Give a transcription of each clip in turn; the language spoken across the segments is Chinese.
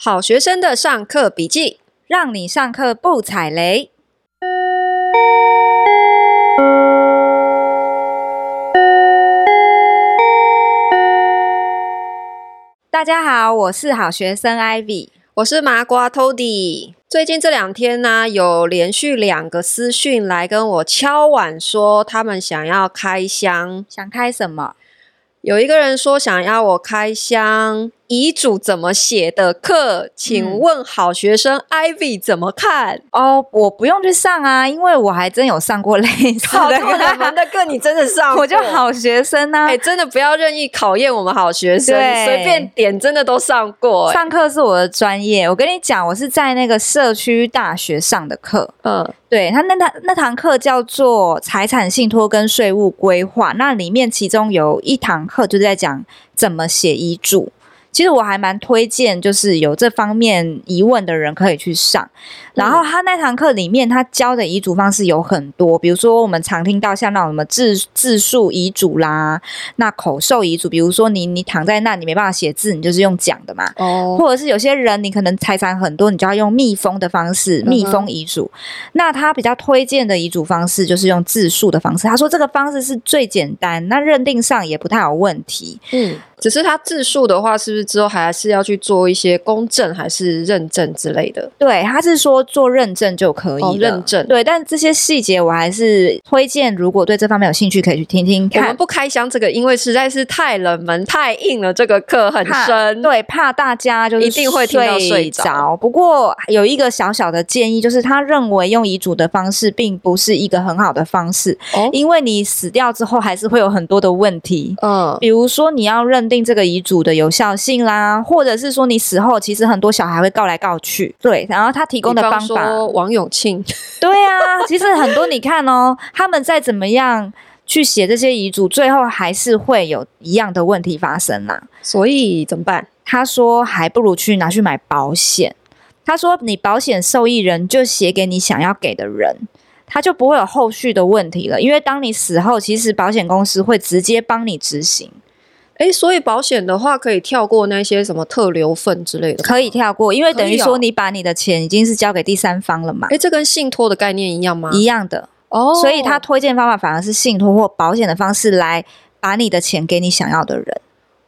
好学生的上课笔记，让你上课不踩雷。大家好，我是好学生 Ivy，我是麻瓜 Tody。最近这两天呢，有连续两个私讯来跟我敲碗，说他们想要开箱，想开什么？有一个人说想要我开箱遗嘱怎么写的课，请问好学生 Ivy 怎么看？哦，我不用去上啊，因为我还真有上过类似的课。的课你真的上 过？我就好学生啊！哎、欸，真的不要任意考验我们好学生，随便点真的都上过。上课是我的专业，我跟你讲，我是在那个社区大学上的课。嗯，对，他那堂那堂课叫做财产信托跟税务规划，那里面其中有一堂课就是在讲怎么写遗嘱。其实我还蛮推荐，就是有这方面疑问的人可以去上。然后他那堂课里面，他教的遗嘱方式有很多，比如说我们常听到像那种什么自自述遗嘱啦，那口授遗嘱，比如说你你躺在那，你没办法写字，你就是用讲的嘛。哦。或者是有些人你可能财产很多，你就要用密封的方式，密封遗嘱。那他比较推荐的遗嘱方式就是用自述的方式。他说这个方式是最简单，那认定上也不太有问题。嗯。只是他自述的话，是不是之后还是要去做一些公证还是认证之类的？对，他是说。做认证就可以认证对，但这些细节我还是推荐，如果对这方面有兴趣，可以去听听看。我们不开箱这个，因为实在是太冷门、太硬了。这个课很深，对，怕大家就是一定会听到睡着。不过有一个小小的建议，就是他认为用遗嘱的方式并不是一个很好的方式，哦，因为你死掉之后还是会有很多的问题。嗯，比如说你要认定这个遗嘱的有效性啦，或者是说你死后其实很多小孩会告来告去。对，然后他提供的方。法王永庆，对啊，其实很多你看哦，他们再怎么样去写这些遗嘱，最后还是会有一样的问题发生啦。所以怎么办？他说还不如去拿去买保险。他说你保险受益人就写给你想要给的人，他就不会有后续的问题了。因为当你死后，其实保险公司会直接帮你执行。哎，所以保险的话可以跳过那些什么特留份之类的，可以跳过，因为等于说你把你的钱已经是交给第三方了嘛。哎，这跟信托的概念一样吗？一样的哦。所以他推荐方法反而是信托或保险的方式来把你的钱给你想要的人。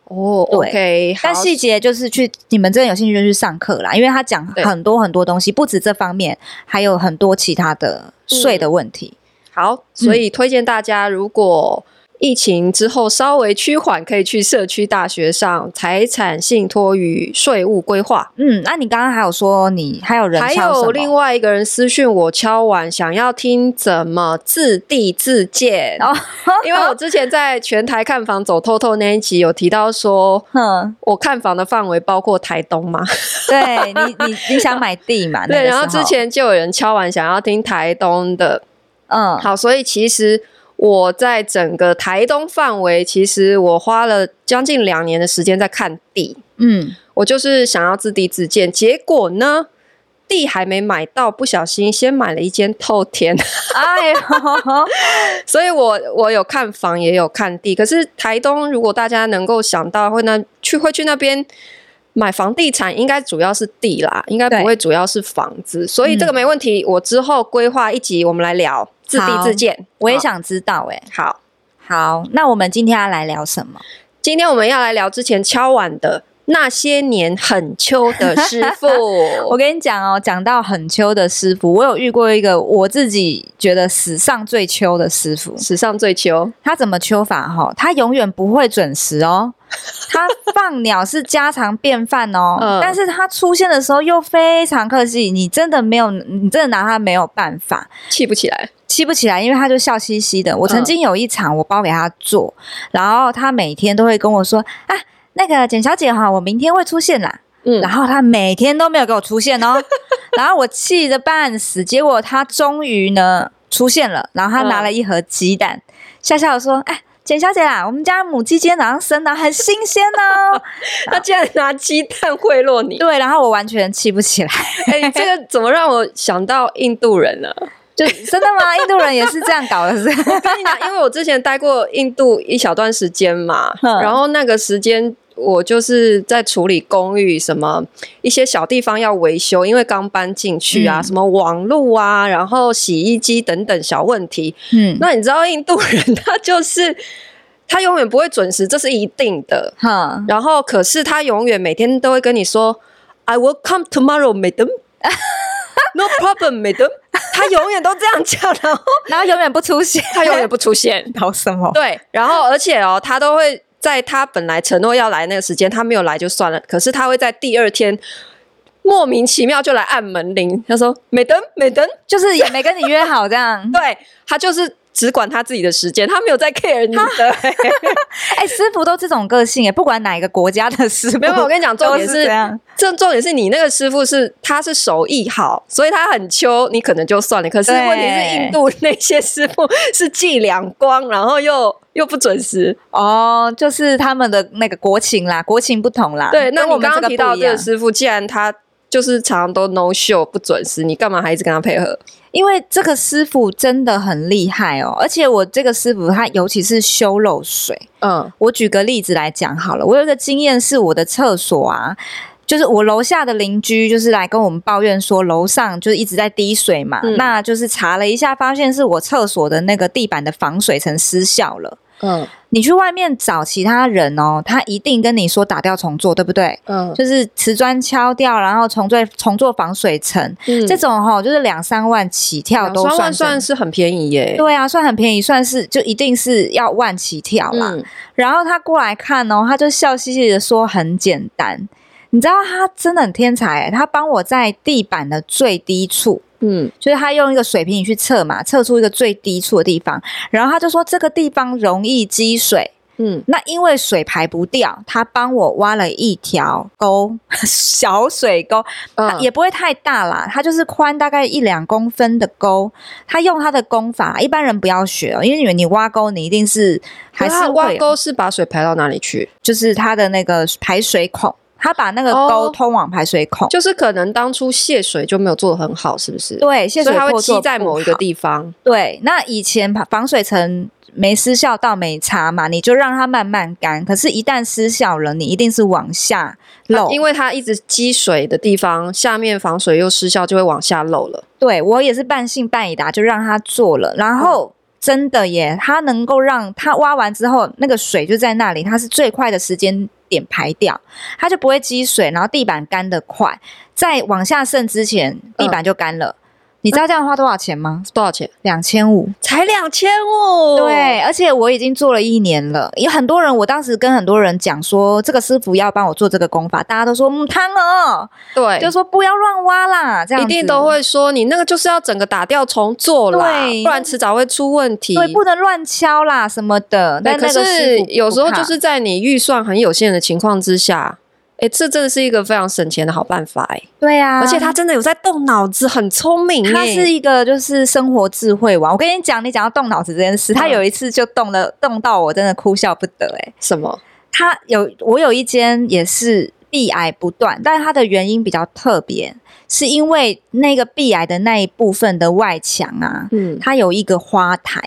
哦，对。但细节就是去你们真的有兴趣就去上课啦，因为他讲很多很多东西，不止这方面，还有很多其他的税的问题。嗯。好，所以推荐大家如果。疫情之后稍微趋缓，可以去社区大学上财产信托与税务规划。嗯，那你刚刚还有说你还有人还有另外一个人私讯我敲完，想要听怎么自地自建。哦，因为我之前在全台看房走透透那一集有提到说，嗯，我看房的范围包括台东嘛。对你，你你想买地嘛？对，然后之前就有人敲完想要听台东的。嗯，好，所以其实。我在整个台东范围，其实我花了将近两年的时间在看地。嗯，我就是想要自地自建，结果呢，地还没买到，不小心先买了一间透天。哎呦，所以我我有看房，也有看地。可是台东，如果大家能够想到会那去会去那边买房地产，应该主要是地啦，应该不会主要是房子。所以这个没问题，嗯、我之后规划一集，我们来聊。自地自建，我也想知道哎、欸。好，好，那我们今天要来聊什么？今天我们要来聊之前敲碗的那些年很秋的师傅。我跟你讲哦，讲到很秋的师傅，我有遇过一个我自己觉得史上最秋的师傅。史上最秋，他怎么秋法？哈，他永远不会准时哦。他放鸟是家常便饭哦，嗯，但是他出现的时候又非常客气，你真的没有，你真的拿他没有办法，气不起来。气不起来，因为他就笑嘻嘻的。我曾经有一场，我包给他做，嗯、然后他每天都会跟我说：“啊，那个简小姐哈，我明天会出现啦。”嗯，然后他每天都没有给我出现哦，然后我气得半死。结果他终于呢出现了，然后他拿了一盒鸡蛋，嗯、笑笑的说：“哎，简小姐啊，我们家母鸡今天早上生的，很新鲜哦。”他竟然拿鸡蛋贿赂你？对，然后我完全气不起来。哎，这个怎么让我想到印度人呢？就真的吗？印度人也是这样搞的，是？我跟你讲，因为我之前待过印度一小段时间嘛，然后那个时间我就是在处理公寓，什么一些小地方要维修，因为刚搬进去啊，嗯、什么网路啊，然后洗衣机等等小问题。嗯，那你知道印度人他就是他永远不会准时，这是一定的。哈、嗯，然后可是他永远每天都会跟你说，I will come tomorrow, madam. No problem, madam. 他永远都这样讲，然后然后永远不出现，他永远不出现，搞什么？对，然后而且哦，他都会在他本来承诺要来那个时间，他没有来就算了，可是他会在第二天莫名其妙就来按门铃，他说没登没登，就是也没跟你约好这样，对，他就是。只管他自己的时间，他没有在 care 你的。哎、欸，师傅都这种个性哎，不管哪一个国家的师傅，没有，我跟你讲，重点是，这样，这重点是你那个师傅是他是手艺好，所以他很秋，你可能就算了。可是问题是印度那些师傅是计两光，然后又又不准时哦，就是他们的那个国情啦，国情不同啦。对，那我刚刚提到这个师傅，既然他就是常常都 no show 不准时，你干嘛还一直跟他配合？因为这个师傅真的很厉害哦，而且我这个师傅他尤其是修漏水。嗯，我举个例子来讲好了，我有一个经验是我的厕所啊，就是我楼下的邻居就是来跟我们抱怨说楼上就是一直在滴水嘛，嗯，那就是查了一下，发现是我厕所的那个地板的防水层失效了。嗯，你去外面找其他人哦，他一定跟你说打掉重做，对不对？嗯，就是瓷砖敲掉，然后重做重做防水层，嗯，这种哈、哦、就是两三万起跳都算，两三万算是很便宜耶。对啊，算很便宜，算是就一定是要万起跳啦。嗯，然后他过来看哦，他就笑嘻嘻的说很简单，你知道他真的很天才，他帮我在地板的最低处。嗯，就是他用一个水平仪去测嘛，测出一个最低处的地方，然后他就说这个地方容易积水。嗯，那因为水排不掉，他帮我挖了一条沟，小水沟，也不会太大啦，它就是宽大概一两公分的沟。他用他的功法，一般人不要学哦，因为你你挖沟，你一定是还是挖沟是把水排到哪里去？就是它的那个排水孔。他把那个沟通往排水孔，哦，就是可能当初泄水就没有做的很好，是不是？对，泄水它会积在某一个地方。对，那以前防水层没失效到没差嘛，你就让它慢慢干。可是，一旦失效了，你一定是往下漏，因为它一直积水的地方，下面防水又失效，就会往下漏了。对，我也是半信半疑的，就让他做了，然后。嗯真的耶，它能够让它挖完之后，那个水就在那里，它是最快的时间点排掉，它就不会积水，然后地板干得快，在往下渗之前，地板就干了。嗯你知道这样花多少钱吗？多少钱？两千五，才两千五。对，而且我已经做了一年了。有很多人，我当时跟很多人讲说，这个师傅要帮我做这个功法，大家都说嗯汤哦，对，就说不要乱挖啦，这样一定都会说你那个就是要整个打掉重做啦，对，不然迟早会出问题。对，不能乱敲啦什么的。但，可是有时候就是在你预算很有限的情况之下。哎，这真的是一个非常省钱的好办法哎。对啊，而且他真的有在动脑子，很聪明。他是一个就是生活智慧王。我跟你讲，你讲到动脑子这件事，他有一次就动了，动到我真的哭笑不得哎。什么？他有我有一间也是壁癌不断，但是它的原因比较特别，是因为那个壁癌的那一部分的外墙啊，嗯，它有一个花台。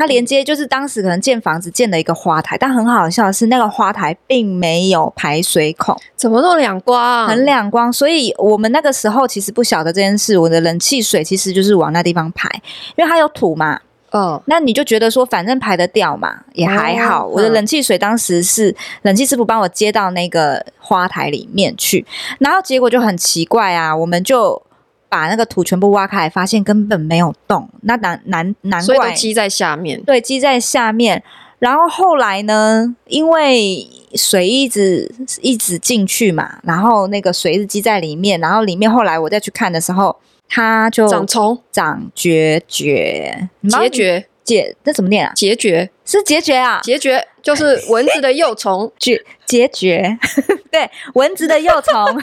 它连接就是当时可能建房子建了一个花台，但很好笑的是，那个花台并没有排水孔，怎么那么两光？很两光。所以我们那个时候其实不晓得这件事，我的冷气水其实就是往那地方排，因为它有土嘛。哦，那你就觉得说反正排得掉嘛，也还好。哦、我的冷气水当时是冷气师傅帮我接到那个花台里面去，然后结果就很奇怪啊，我们就。把那个土全部挖开来，发现根本没有洞，那难难难怪，所以都积在下面。对，积在下面。然后后来呢，因为水一直一直进去嘛，然后那个水一直积在里面，然后里面后来我再去看的时候，它就长虫，长孑孓，孑孓。解，那怎么念啊？孑孓是孑孓啊，孑孓就是蚊子的幼虫，孑孑孓，对，蚊子的幼虫，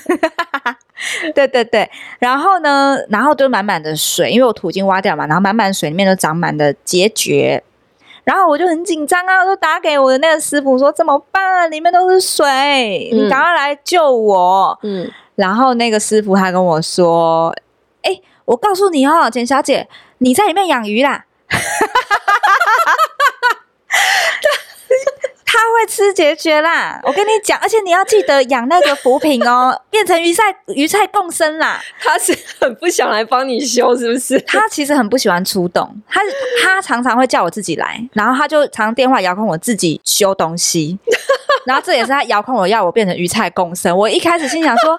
对对对。然后呢，然后就满满的水，因为我土已经挖掉嘛，然后满满水里面都长满了孑孓。然后我就很紧张啊，我就打给我的那个师傅说怎么办？里面都是水，你赶快来救我。嗯，然后那个师傅他跟我说，哎，我告诉你哦，简小姐，你在里面养鱼啦。哈哈哈哈哈！他他会吃解决啦。我跟你讲，而且你要记得养那个浮萍哦，变成鱼菜鱼菜共生啦。他是很不想来帮你修，是不是？他其实很不喜欢出动，他他常常会叫我自己来，然后他就常常电话遥控我自己修东西，然后这也是他遥控我要我变成鱼菜共生。我一开始心想说。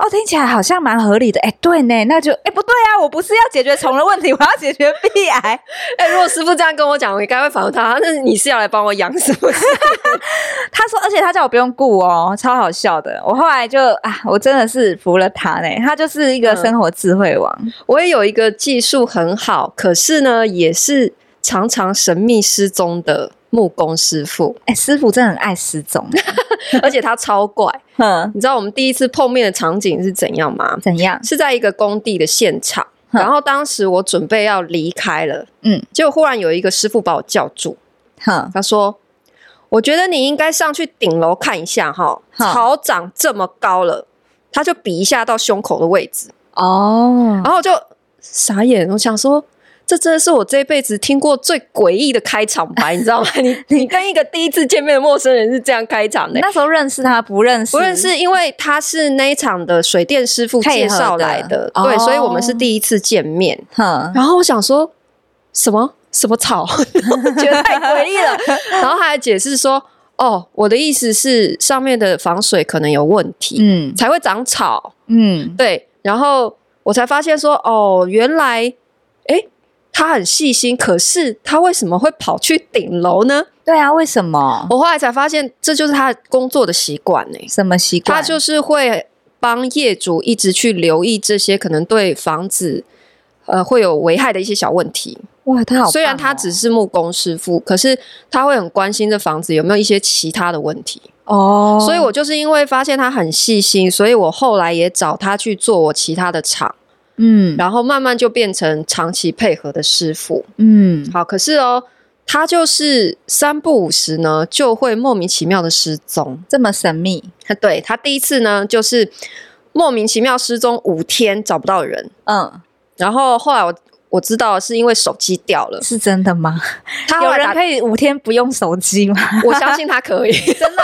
哦，听起来好像蛮合理的。哎，对呢，那就哎不对啊，我不是要解决虫的问题，我要解决 壁癌。哎，如果师傅这样跟我讲，我应该会反问他，那你是要来帮我养是不是？他说，而且他叫我不用顾哦，超好笑的。我后来就啊，我真的是服了他呢，他就是一个生活智慧王。嗯，我也有一个技术很好，可是呢，也是常常神秘失踪的。木工师傅，哎、欸，师傅真的很爱失踪，而且他超怪。嗯，你知道我们第一次碰面的场景是怎样吗？怎样？是在一个工地的现场，然后当时我准备要离开了，嗯，结果忽然有一个师傅把我叫住，哼，他说：“我觉得你应该上去顶楼看一下，哈，草长这么高了。”他就比一下到胸口的位置，哦，然后就傻眼，我想说。这真的是我这辈子听过最诡异的开场白，你知道吗？你你跟一个第一次见面的陌生人是这样开场的？那时候认识他不认识？不认识，因为他是那一场的水电师傅介绍来的，的对，哦、所以我们是第一次见面。哼然后我想说什么什么草，觉得太诡异了。然后他还解释说：“哦，我的意思是上面的防水可能有问题，嗯，才会长草，嗯，对。”然后我才发现说：“哦，原来，哎。”他很细心，可是他为什么会跑去顶楼呢？对啊，为什么？我后来才发现，这就是他工作的习惯呢。什么习惯？他就是会帮业主一直去留意这些可能对房子呃会有危害的一些小问题。哇，他好、哦！虽然他只是木工师傅，可是他会很关心这房子有没有一些其他的问题哦。所以我就是因为发现他很细心，所以我后来也找他去做我其他的厂。嗯，然后慢慢就变成长期配合的师傅。嗯，好，可是哦，他就是三不五时呢，就会莫名其妙的失踪，这么神秘。对，他第一次呢，就是莫名其妙失踪五天，找不到人。嗯，然后后来我。我知道是因为手机掉了，是真的吗？他有人可以五天不用手机吗？我相信他可以，真的。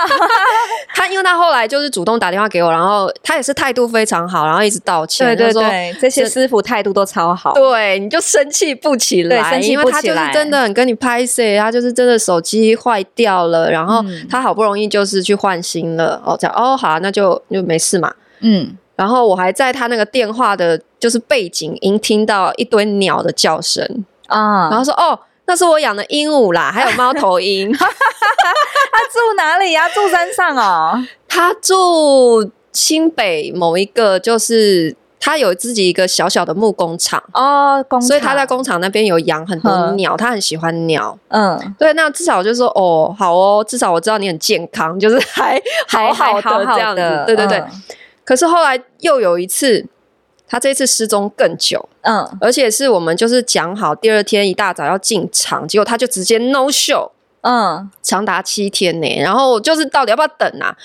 他因为他后来就是主动打电话给我，然后他也是态度非常好，然后一直道歉。对对对，这些师傅态度都超好。对，你就生气不起来，对生气不起来，因为他就是真的很跟你拍谢，他就是真的手机坏掉了，然后他好不容易就是去换新了。哦，这样哦，好，那就就没事嘛。嗯。然后我还在他那个电话的，就是背景音听到一堆鸟的叫声啊，然后说哦，那是我养的鹦鹉啦，还有猫头鹰。他住哪里呀？住山上哦。他住新北某一个，就是他有自己一个小小的木工厂哦，工厂，所以他在工厂那边有养很多鸟，呵他很喜欢鸟。嗯，对，那至少就是说哦，好哦，至少我知道你很健康，就是还好好的这样子。对对对。嗯可是后来又有一次，他这次失踪更久，嗯，而且是我们就是讲好第二天一大早要进场，结果他就直接 no show，嗯，长达七天呢。然后就是到底要不要等啊？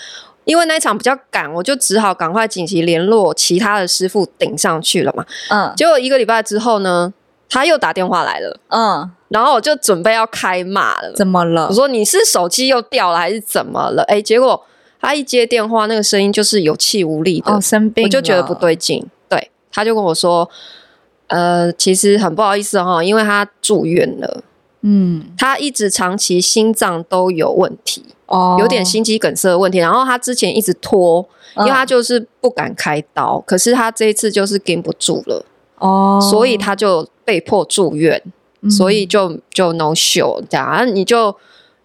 因为那一场比较赶，我就只好赶快紧急联络其他的师傅顶上去了嘛，嗯。结果一个礼拜之后呢，他又打电话来了，嗯，然后我就准备要开骂了，怎么了？我说你是手机又掉了还是怎么了？哎，结果。他一接电话，那个声音就是有气无力的，哦、生病，我就觉得不对劲。对，他就跟我说：“呃，其实很不好意思哈，因为他住院了。嗯，他一直长期心脏都有问题，哦，有点心肌梗塞的问题。然后他之前一直拖，因为他就是不敢开刀。嗯、可是他这一次就是顶不住了，哦，所以他就被迫住院，嗯、所以就就 no show 这样，你就。”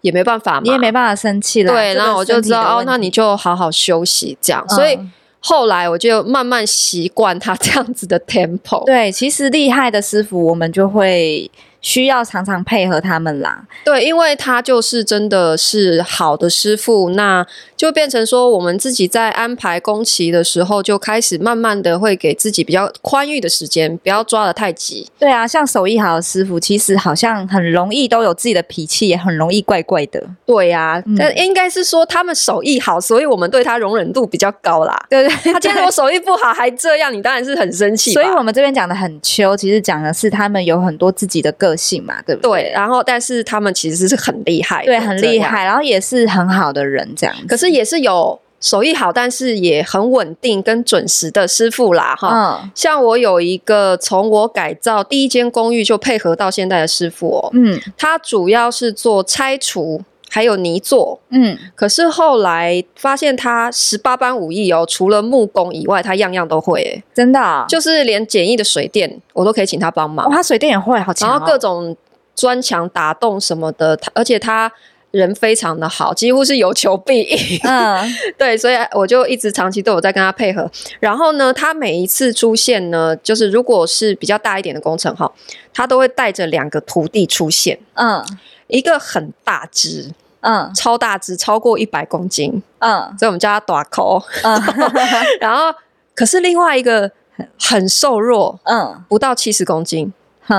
也没办法嘛，你也没办法生气了。对，然后我就知道哦，那你就好好休息这样。嗯、所以后来我就慢慢习惯他这样子的 tempo。对，其实厉害的师傅，我们就会。需要常常配合他们啦，对，因为他就是真的是好的师傅，那就变成说我们自己在安排工期的时候，就开始慢慢的会给自己比较宽裕的时间，不要抓的太急。对啊，像手艺好的师傅，其实好像很容易都有自己的脾气，也很容易怪怪的。对啊，嗯、但应该是说他们手艺好，所以我们对他容忍度比较高啦。对对，对，他今天我手艺不好还这样，你当然是很生气。所以我们这边讲的很秋，其实讲的是他们有很多自己的个。个性嘛，对不对？对。然后，但是他们其实是很厉害，对，很厉害，然后也是很好的人，这样子。可是也是有手艺好，但是也很稳定跟准时的师傅啦，哈。嗯。像我有一个从我改造第一间公寓就配合到现在的师傅哦，嗯，他主要是做拆除。还有泥作，嗯，可是后来发现他十八般武艺哦，除了木工以外，他样样都会，哎，真的、啊，就是连简易的水电我都可以请他帮忙。哦、他水电也会，好强、哦。然后各种砖墙打洞什么的，而且他人非常的好，几乎是有求必应。嗯，对，所以我就一直长期都有在跟他配合。然后呢，他每一次出现呢，就是如果是比较大一点的工程哈，他都会带着两个徒弟出现。嗯。一个很大只，嗯，超大只，超过一百公斤，嗯，所以我们叫他大口，嗯，然后可是另外一个很瘦弱，嗯，不到七十公斤，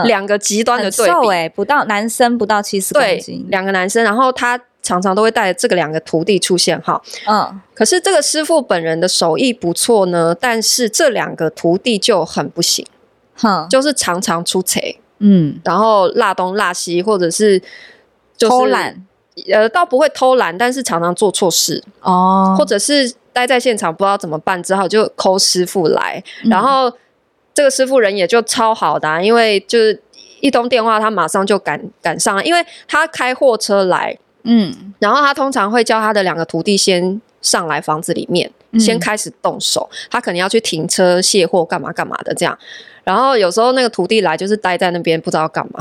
两个极端的对比，瘦欸，不到男生不到七十公斤，两个男生，然后他常常都会带着这个两个徒弟出现哈，嗯，可是这个师傅本人的手艺不错呢，但是这两个徒弟就很不行，哼，就是常常出错，嗯，然后落东落西，或者是。就是、偷懒，呃，倒不会偷懒，但是常常做错事。哦，或者是待在现场不知道怎么办，只好就 call 师傅来，嗯、然后这个师傅人也就超好的、啊，因为就是一通电话，他马上就赶赶上了，因为他开货车来，嗯，然后他通常会叫他的两个徒弟先上来房子里面，嗯、先开始动手，他可能要去停车卸货，干嘛干嘛的这样。然后有时候那个徒弟来就是待在那边不知道要干嘛，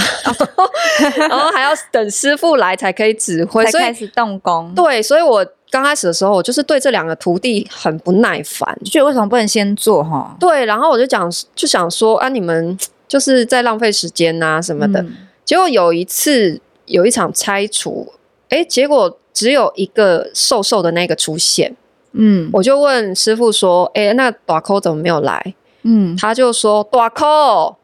然后还要等师傅来才可以指挥，才开始动工。对，所以我刚开始的时候，我就是对这两个徒弟很不耐烦，就觉得为什么不能先做哈？对，然后我就讲就想说啊，你们就是在浪费时间呐什么的。嗯、结果有一次有一场拆除，哎，结果只有一个瘦瘦的那个出现，嗯，我就问师傅说，哎，那大扣怎么没有来？嗯，他就说大扣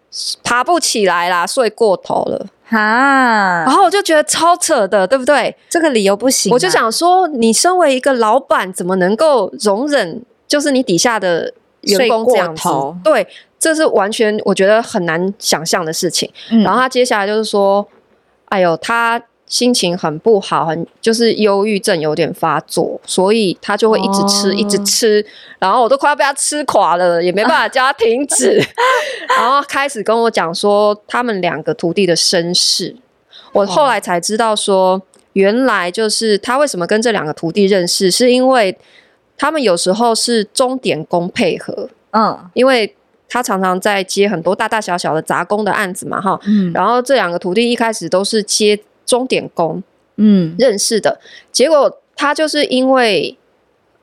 爬不起来啦，睡过头了哈。然后我就觉得超扯的，对不对？这个理由不行啊。我就想说，你身为一个老板，怎么能够容忍就是你底下的员工这样子？对，这是完全我觉得很难想象的事情。嗯，然后他接下来就是说，哎呦，他。心情很不好，很就是忧郁症有点发作，所以他就会一直吃，哦、一直吃，然后我都快要被他吃垮了，也没办法叫他停止，然后开始跟我讲说他们两个徒弟的身世，我后来才知道说，原来就是他为什么跟这两个徒弟认识，是因为他们有时候是钟点工配合，嗯，因为他常常在接很多大大小小的杂工的案子嘛，哈，嗯，然后这两个徒弟一开始都是接。钟点工，嗯，认识的。结果，他就是因为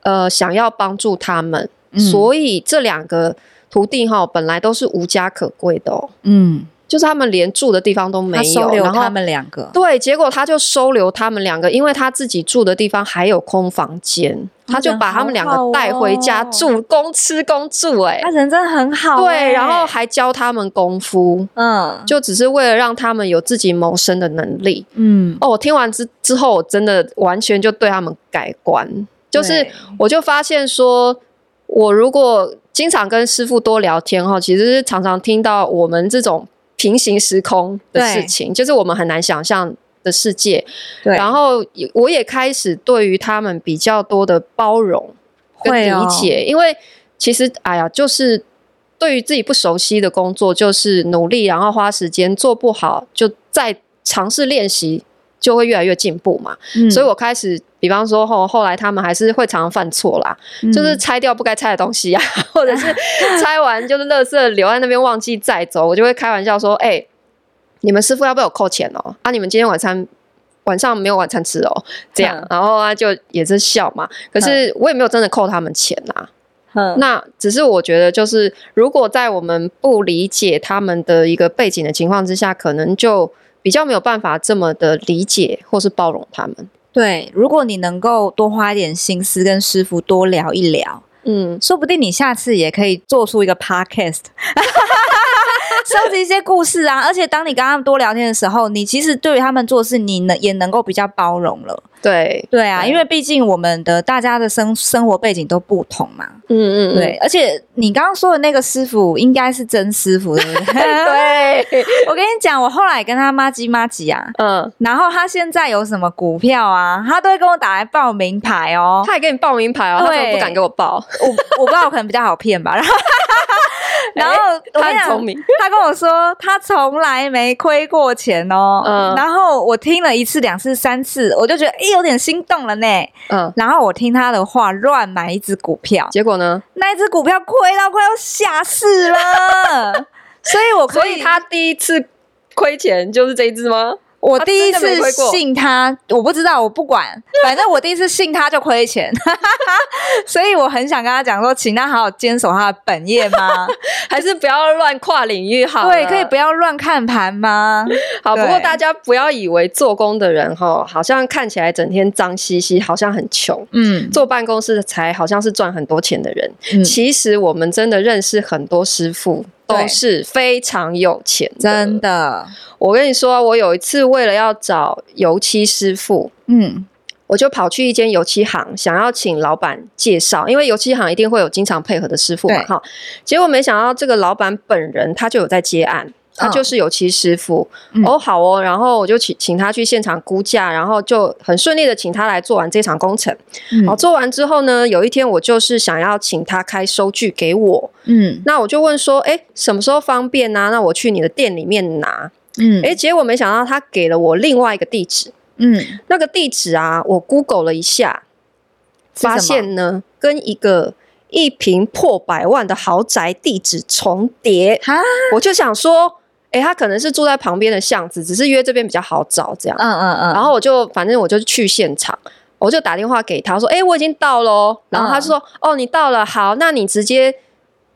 呃想要帮助他们，嗯、所以这两个徒弟哈本来都是无家可归的哦，嗯。就是他们连住的地方都没有，收留他们两个。对，结果他就收留他们两个，因为他自己住的地方还有空房间，他就把他们两个带回家住，公吃公住。哎，他人真的很好。对，然后还教他们功夫，嗯，就只是为了让他们有自己谋生的能力。嗯，哦，我听完之之后，我真的完全就对他们改观，就是我就发现说，我如果经常跟师傅多聊天哈，其实是常常听到我们这种。平行时空的事情，就是我们很难想象的世界。对，然后我也开始对于他们比较多的包容跟理解，因为其实哎呀，就是对于自己不熟悉的工作，就是努力，然后花时间做不好，就再尝试练习。就会越来越进步嘛，嗯、所以我开始，比方说后后来他们还是会常常犯错啦，嗯、就是拆掉不该拆的东西啊，或者是 拆完就是垃圾留在那边忘记载走，我就会开玩笑说，哎、欸，你们师傅要不要我扣钱哦？啊，你们今天晚餐晚上没有晚餐吃哦，这样，嗯、然后啊就也是笑嘛，可是我也没有真的扣他们钱呐，嗯、那只是我觉得就是如果在我们不理解他们的一个背景的情况之下，可能就。比较没有办法这么的理解或是包容他们。对，如果你能够多花一点心思跟师傅多聊一聊，嗯，说不定你下次也可以做出一个 podcast，收集一些故事啊。而且当你跟他们多聊天的时候，你其实对于他们做事，你能也能够比较包容了。对对啊，因为毕竟我们的大家的生生活背景都不同嘛。嗯嗯，对。而且你刚刚说的那个师傅应该是真师傅，对不对？对。我跟你讲，我后来跟他妈鸡妈鸡啊，嗯，然后他现在有什么股票啊，他都会跟我打来报名牌哦。他也给你报名牌哦，他怎么不敢给我报？我我不知道，我可能比较好骗吧。然后。然后他很聪明，他跟我说他从来没亏过钱哦。嗯，然后我听了一次、两次、三次，我就觉得哎，有点心动了呢。嗯，然后我听他的话，乱买一只股票，结果呢，那一只股票亏到快要吓死了。所以我可以，所以他第一次亏钱就是这一只吗？我第一次信他，我不知道，我不管，反正我第一次信他就亏钱，所以我很想跟他讲说，请他好好坚守他的本业吗？还是不要乱跨领域好？对，可以不要乱看盘吗？好，不过大家不要以为做工的人哈，好像看起来整天脏兮兮，好像很穷，嗯，坐办公室才好像是赚很多钱的人，嗯，其实我们真的认识很多师傅。都是非常有钱的，真的。我跟你说，我有一次为了要找油漆师傅，嗯，我就跑去一间油漆行，想要请老板介绍，因为油漆行一定会有经常配合的师傅嘛，哈。结果没想到这个老板本人他就有在接案。他就是油漆师傅、嗯、哦，好哦，然后我就请请他去现场估价，然后就很顺利的请他来做完这场工程。嗯，好，做完之后呢，有一天我就是想要请他开收据给我，嗯，那我就问说，哎，什么时候方便呢、啊？那我去你的店里面拿，嗯，哎，结果没想到他给了我另外一个地址，嗯，那个地址啊，我 Google 了一下，发现呢，跟一个一平破百万的豪宅地址重叠，我就想说。哎、欸，他可能是住在旁边的巷子，只是约这边比较好找，这样。嗯嗯嗯。然后我就反正我就去现场，我就打电话给他说：“哎、欸，我已经到了。”然后他就说：“嗯、哦，你到了，好，那你直接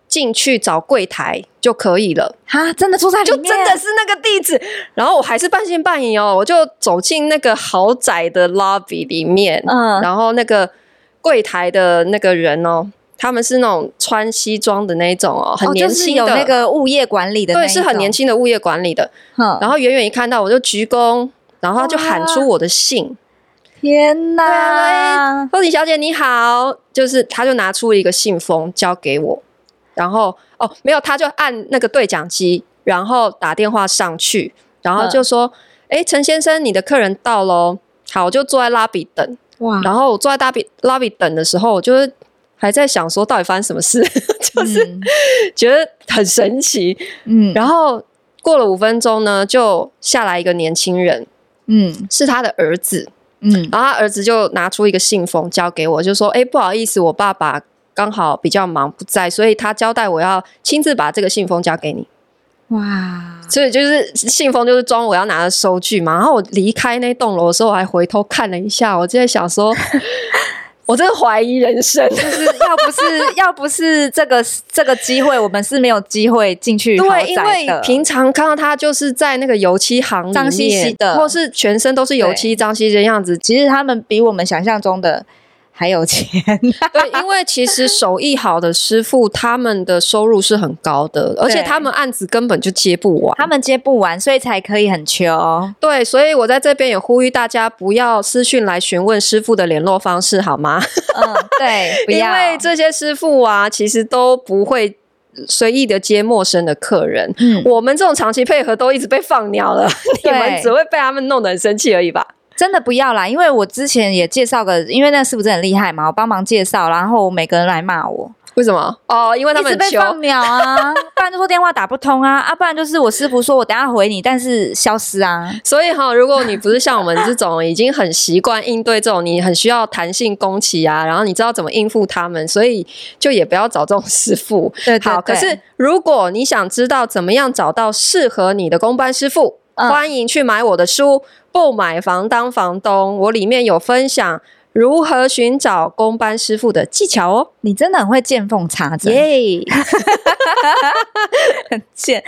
进去找柜台就可以了。”哈，真的住在就真的是那个地址。然后我还是半信半疑哦，我就走进那个豪宅的 lobby 里面，嗯，然后那个柜台的那个人哦。他们是那种穿西装的那一种哦，很年轻的，哦就是、有那个物业管理的，对，是很年轻的物业管理的。嗯、然后远远一看到我就鞠躬，然后他就喊出我的姓。天哪！凤、啊、小姐你好，就是他就拿出了一个信封交给我，然后哦没有，他就按那个对讲机，然后打电话上去，然后就说：“哎、嗯，陈先生，你的客人到喽。”好，我就坐在拉比等。哇！然后我坐在拉比拉比等的时候，我就是。还在想说到底发生什么事，就是觉得很神奇。嗯，然后过了五分钟呢，就下来一个年轻人，嗯，是他的儿子，嗯，然后他儿子就拿出一个信封交给我，就说：“哎，不好意思，我爸爸刚好比较忙不在，所以他交代我要亲自把这个信封交给你。”哇，所以就是信封就是装我要拿的收据嘛。然后我离开那栋楼的时候，我还回头看了一下，我就在想说。我真的怀疑人生，就是要不是要不是这个这个机会，我们是没有机会进去的。对，因为平常看到他就是在那个油漆行脏兮兮的，或是全身都是油漆，脏兮兮的样子。其实他们比我们想象中的。还有钱，对，因为其实手艺好的师傅，他们的收入是很高的，而且他们案子根本就接不完，他们接不完，所以才可以很穷。对，所以我在这边也呼吁大家不要私讯来询问师傅的联络方式，好吗？嗯，对，不要，因为这些师傅啊，其实都不会随意的接陌生的客人。嗯，我们这种长期配合都一直被放鸟了，你们只会被他们弄得很生气而已吧。真的不要啦，因为我之前也介绍个，因为那师傅真的很厉害嘛，我帮忙介绍，然后每个人来骂我，为什么？哦，因为他们一直被放鸟啊，不然就说电话打不通啊，啊，不然就是我师傅说我等下回你，但是消失啊。所以哈，如果你不是像我们这种已经很习惯应对这种，你很需要弹性工期啊，然后你知道怎么应付他们，所以就也不要找这种师傅。对，对，对，好，可是如果你想知道怎么样找到适合你的公班师傅，嗯，欢迎去买我的书。不买房当房东，我里面有分享如何寻找工班师傅的技巧哦。你真的很会见缝插针，耶！很贱。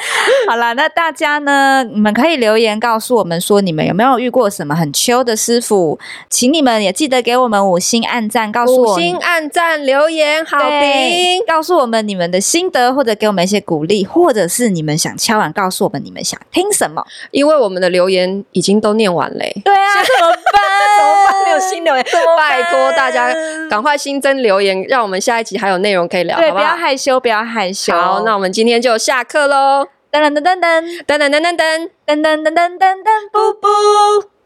好了，那大家呢？你们可以留言告诉我们说，你们有没有遇过什么很秋的师傅？请你们也记得给我们五星按赞，告诉我五星按赞留言好评，告诉我们你们的心得，或者给我们一些鼓励，或者是你们想敲碗告诉我们你们想听什么？因为我们的留言已经都念完嘞。对啊，怎么办？怎么办？没有新留言，拜托大家赶快新增留言，让我们下一集还有内容可以聊，对，好不好？不要害羞，不要害羞。好，那我们今天就下课喽！噔噔噔噔噔噔噔噔噔噔噔噔噔噔噔，噔，布布。